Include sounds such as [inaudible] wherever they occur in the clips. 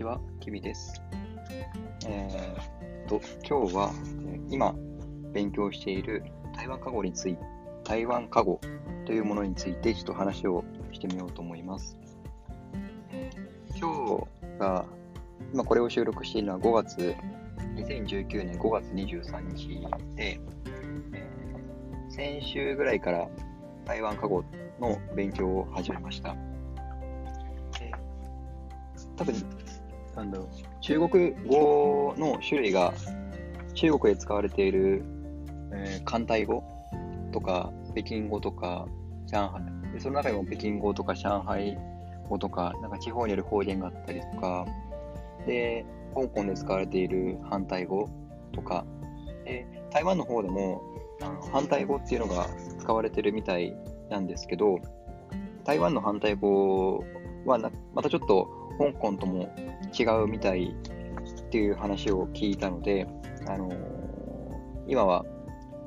ちは、きびです。えー、と、今日は、今、勉強している台湾過去について、台湾過去というものについて、ちょっと話をしてみようと思います。今日が、今これを収録しているのは5月、2019年5月23日で、えー、先週ぐらいから台湾過去の勉強を始めました。多分、なんだろう、中国語の種類が中国で使われている、えー、簡体語とか、北京語とか、上海、でその中でも北京語とか上海語とか、なんか地方による方言があったりとか、で、香港で使われている反対語とか、で台湾の方でも反対語っていうのが使われてるみたいなんですけど、台湾の反対語はなまたちょっと香港とも違うみたいっていう話を聞いたので、あのー、今は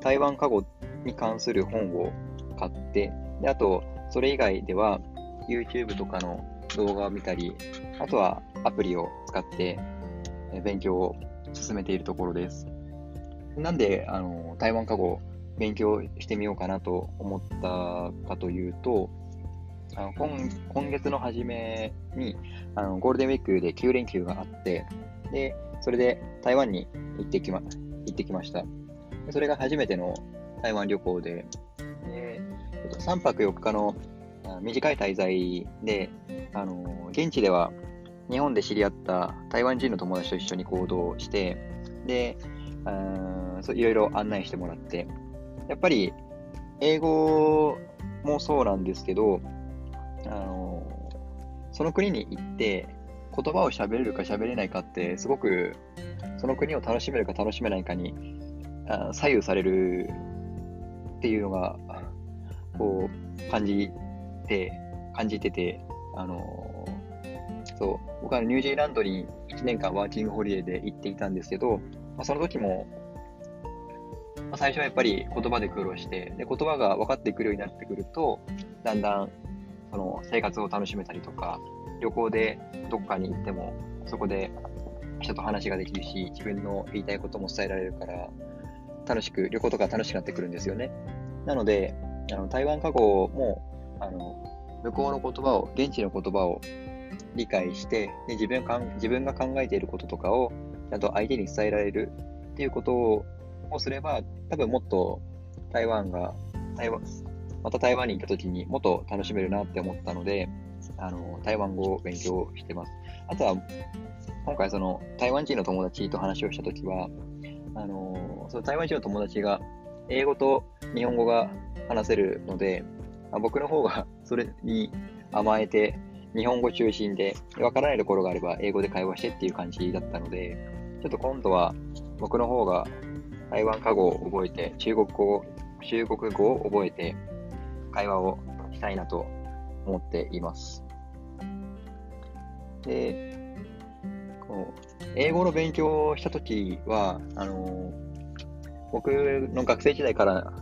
台湾過去に関する本を買って、であと、それ以外では YouTube とかの動画を見たり、あとはアプリを使って勉強を進めているところです。なんで、あの台湾過去勉強してみようかなと思ったかというと、あの今今月の初めにあのゴールデンウィークで9連休があって、で、それで台湾に行ってきま行ってきました。それが初めての台湾旅行で、で3泊4日の短い滞在で、あの現地では日本で知り合った台湾人の友達と一緒に行動して、で、いろいろ案内してもらって、やっぱり英語もそうなんですけど、あのその国に行って言葉を喋れるか喋れないかってすごくその国を楽しめるか楽しめないかにあ左右されるっていうのがこう感じて感じててあのそう僕はニュージーランドに1年間ワーキングホリデーで行っていたんですけど、まあ、その時も、まあ、最初はやっぱり言葉で苦労してで言葉が分かってくるようになってくるとだんだんその生活を楽しめたりとか、旅行でどっかに行っても、そこで人と話ができるし、自分の言いたいことも伝えられるから、楽しく、旅行とか楽しくなってくるんですよね。なので、あの台湾過去も、あの、向こうの言葉を、現地の言葉を理解して、で自分かん自分が考えていることとかを、ちゃんと相手に伝えられるっていうことをすれば、多分もっと台湾が、台湾、また台湾に行った時にもっと楽しめるなって思ったので、あの、台湾語を勉強してます。あとは、今回その台湾人の友達と話をした時は、あの、その台湾人の友達が英語と日本語が話せるので、まあ、僕の方が [laughs] それに甘えて、日本語中心で、わからないところがあれば英語で会話してっていう感じだったので、ちょっと今度は僕の方が台湾過語を覚えて、中国語、中国語を覚えて、会話をしたいなと思っています。で、こう英語の勉強をしたときは、あの僕の学生時代から、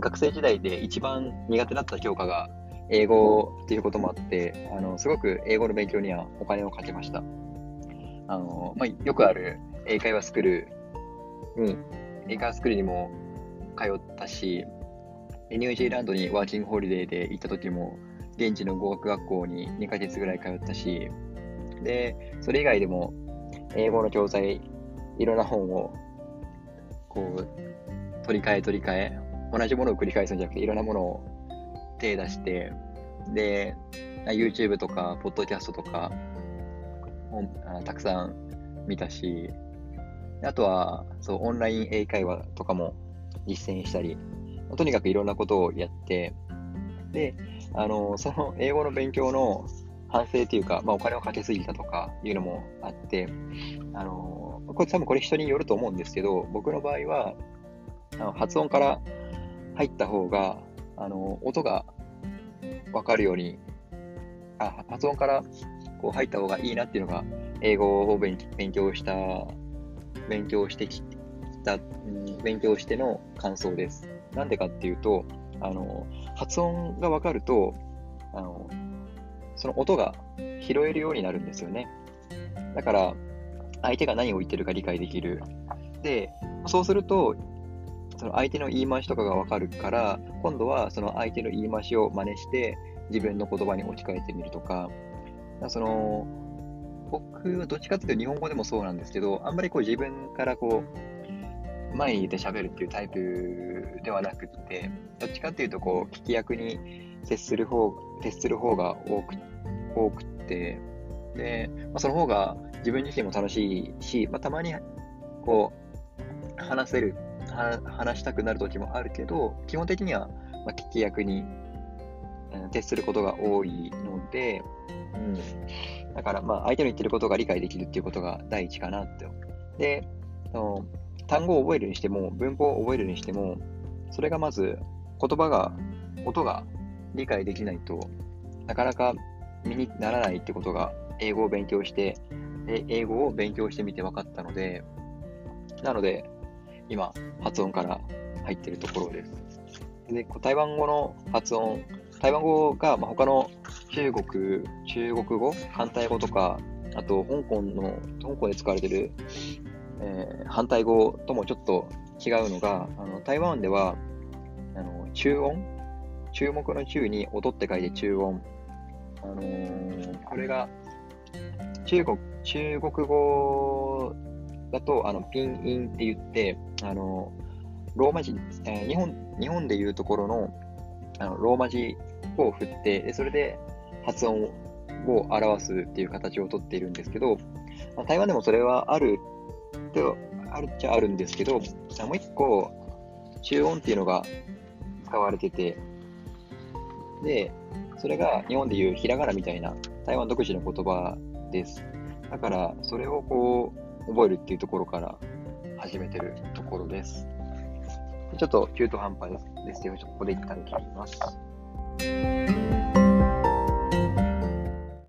学生時代で一番苦手だった教科が英語っていうこともあって、あのすごく英語の勉強にはお金をかけました。あのまあ、よくある英会話スクールに、英会話スクールにも通ったし、ニュージーランドにワーキングホリデーで行った時も、現地の語学学校に2ヶ月ぐらい通ったし、で、それ以外でも、英語の教材、いろんな本を、こう、取り替え取り替え、同じものを繰り返すんじゃなくて、いろんなものを手出して、で、YouTube とか、ポッドキャストとか、たくさん見たし、あとは、そう、オンライン英会話とかも実践したり、とにかくいろんなことをやって、で、あの、その英語の勉強の反省というか、まあ、お金をかけすぎたとかいうのもあって、あの、これ多分これ人によると思うんですけど、僕の場合は、あの発音から入った方が、あの、音がわかるように、あ、発音からこう入った方がいいなっていうのが、英語を勉強した、勉強してきた、勉強しての感想です。なんでかっていうと、あの、発音がわかると、あの、その音が拾えるようになるんですよね。だから、相手が何を言ってるか理解できる。で、そうすると、その相手の言い回しとかがわかるから、今度はその相手の言い回しを真似して、自分の言葉に置き換えてみるとか、その、僕はどっちかっていうと日本語でもそうなんですけど、あんまりこう自分からこう、前に出て喋るっていうタイプではなくて、どっちかっていうとこう、聞き役に接する方、接する方が多く、多くて、で、まあ、その方が自分自身も楽しいし、まあ、たまにこう、話せる、話したくなる時もあるけど、基本的には、まあ、聞き役に徹することが多いので、うん。だから、まあ、相手の言ってることが理解できるっていうことが第一かなって。で、の単語を覚えるにしても、文法を覚えるにしても、それがまず、言葉が、音が理解できないとなかなか身にならないってことが、英語を勉強して、英語を勉強してみて分かったので、なので、今、発音から入ってるところです。で、台湾語の発音台湾語が、ま、他の中国、中国語、反対語とか、あと香港の、香港で使われてる、えー、反対語ともちょっと違うのが、あの台湾ではあの中音、注目の中に音って書いて中音。あのー、これが中国中国語だとあのピンインって言って、あのローマ字、えー、日本日本でいうところのあのローマ字を振って、でそれで発音を表すっていう形をとっているんですけど、台湾でもそれはあると、あるっちゃあるんですけど、もう一個、中音っていうのが使われてて、で、それが日本でいうひらがなみたいな台湾独自の言葉です。だから、それをこう、覚えるっていうところから始めてるところです。ちょっと中途半端ですけど、ここで一旦切ります。